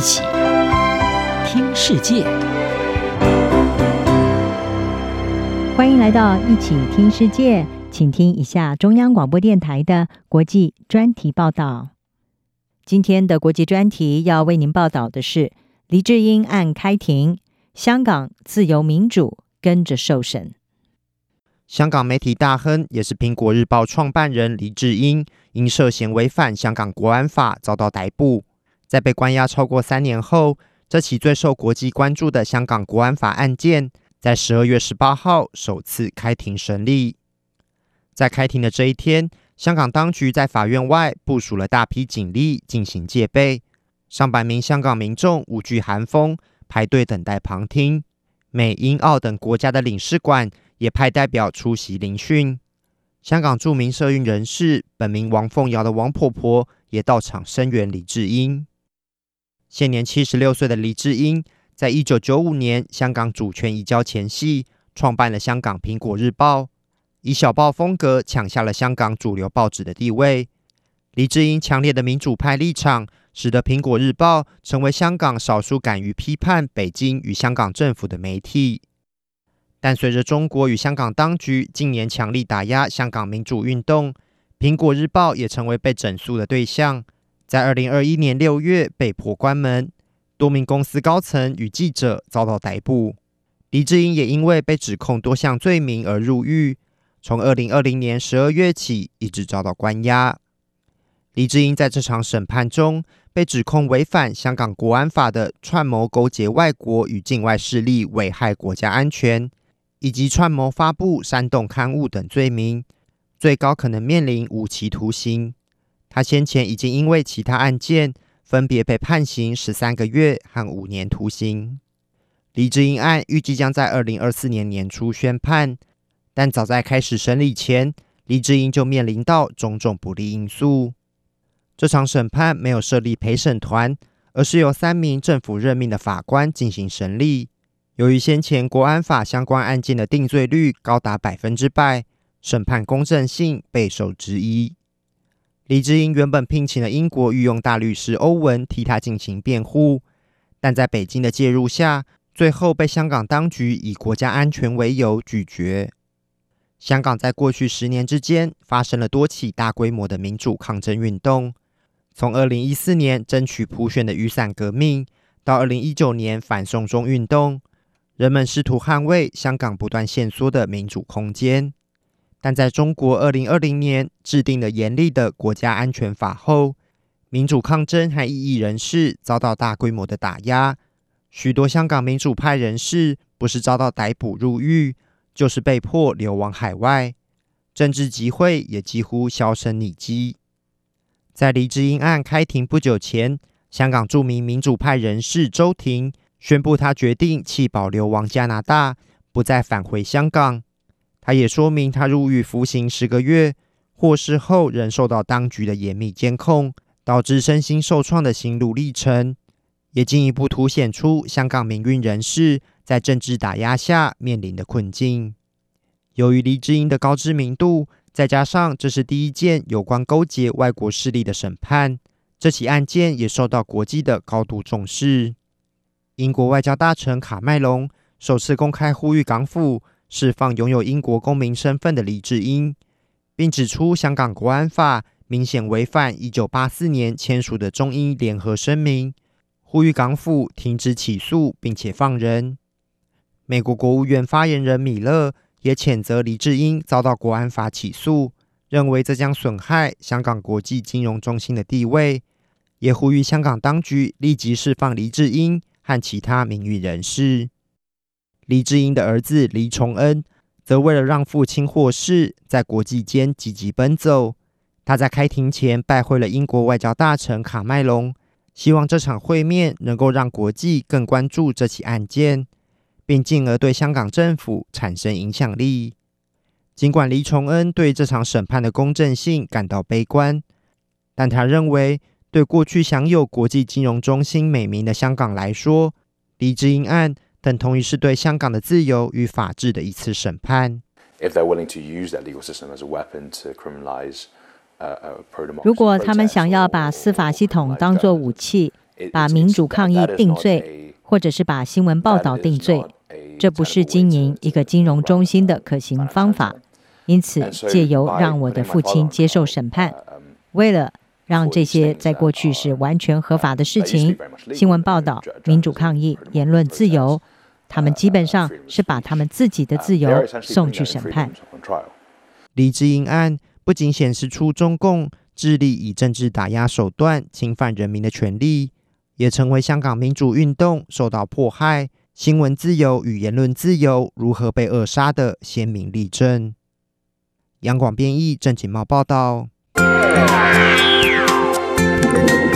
一起听世界，欢迎来到一起听世界，请听一下中央广播电台的国际专题报道。今天的国际专题要为您报道的是黎智英案开庭，香港自由民主跟着受审。香港媒体大亨，也是苹果日报创办人黎智英，因涉嫌违反香港国安法遭到逮捕。在被关押超过三年后，这起最受国际关注的香港国安法案件，在十二月十八号首次开庭审理。在开庭的这一天，香港当局在法院外部署了大批警力进行戒备，上百名香港民众无惧寒风排队等待旁听。美、英、澳等国家的领事馆。也派代表出席聆讯。香港著名社运人士、本名王凤瑶的王婆婆也到场声援李智英。现年七十六岁的黎智英，在一九九五年香港主权移交前夕，创办了香港《苹果日报》，以小报风格抢下了香港主流报纸的地位。黎智英强烈的民主派立场，使得《苹果日报》成为香港少数敢于批判北京与香港政府的媒体。但随着中国与香港当局近年强力打压香港民主运动，苹果日报也成为被整肃的对象。在二零二一年六月被迫关门，多名公司高层与记者遭到逮捕。黎智英也因为被指控多项罪名而入狱，从二零二零年十二月起一直遭到关押。黎智英在这场审判中被指控违反香港国安法的串谋勾结外国与境外势力危害国家安全。以及串谋发布煽动刊物等罪名，最高可能面临无期徒刑。他先前已经因为其他案件，分别被判刑十三个月和五年徒刑。黎智英案预计将在二零二四年年初宣判，但早在开始审理前，黎智英就面临到种种不利因素。这场审判没有设立陪审团，而是由三名政府任命的法官进行审理。由于先前国安法相关案件的定罪率高达百分之百，审判公正性备受质疑。李智英原本聘请了英国御用大律师欧文替他进行辩护，但在北京的介入下，最后被香港当局以国家安全为由拒绝。香港在过去十年之间发生了多起大规模的民主抗争运动，从二零一四年争取普选的雨伞革命，到二零一九年反送中运动。人们试图捍卫香港不断限缩的民主空间，但在中国二零二零年制定了严厉的国家安全法后，民主抗争和异议人士遭到大规模的打压。许多香港民主派人士不是遭到逮捕入狱，就是被迫流亡海外，政治集会也几乎销声匿迹。在黎智英案开庭不久前，香港著名民主派人士周庭。宣布他决定弃保流亡加拿大，不再返回香港。他也说明他入狱服刑十个月，获释后仍受到当局的严密监控，导致身心受创的心路历程，也进一步凸显出香港民运人士在政治打压下面临的困境。由于黎智英的高知名度，再加上这是第一件有关勾结外国势力的审判，这起案件也受到国际的高度重视。英国外交大臣卡麦隆首次公开呼吁港府释放拥有英国公民身份的黎智英，并指出香港国安法明显违反一九八四年签署的中英联合声明，呼吁港府停止起诉并且放人。美国国务院发言人米勒也谴责黎智英遭到国安法起诉，认为这将损害香港国际金融中心的地位，也呼吁香港当局立即释放黎智英。和其他名誉人士，黎智英的儿子黎崇恩则为了让父亲获释，在国际间积极奔走。他在开庭前拜会了英国外交大臣卡麦隆，希望这场会面能够让国际更关注这起案件，并进而对香港政府产生影响力。尽管黎崇恩对这场审判的公正性感到悲观，但他认为，对过去享有国际金融中心美名的香港来说，黎智英案等同于是对香港的自由与法治的一次审判。如果他们想要把司法系统当作武器，把民主抗议定罪，或者是把新闻报道定罪，这不是经营一个金融中心的可行方法。因此，借由让我的父亲接受审判，为了让这些在过去是完全合法的事情，新闻报道、民主抗议、言论自由，他们基本上是把他们自己的自由送去审判。李智英案不仅显示出中共致力以政治打压手段侵犯人民的权利，也成为香港民主运动受到迫害、新闻自由与言论自由如何被扼杀的鲜明例证。杨广编译郑锦茂报道。Thank you.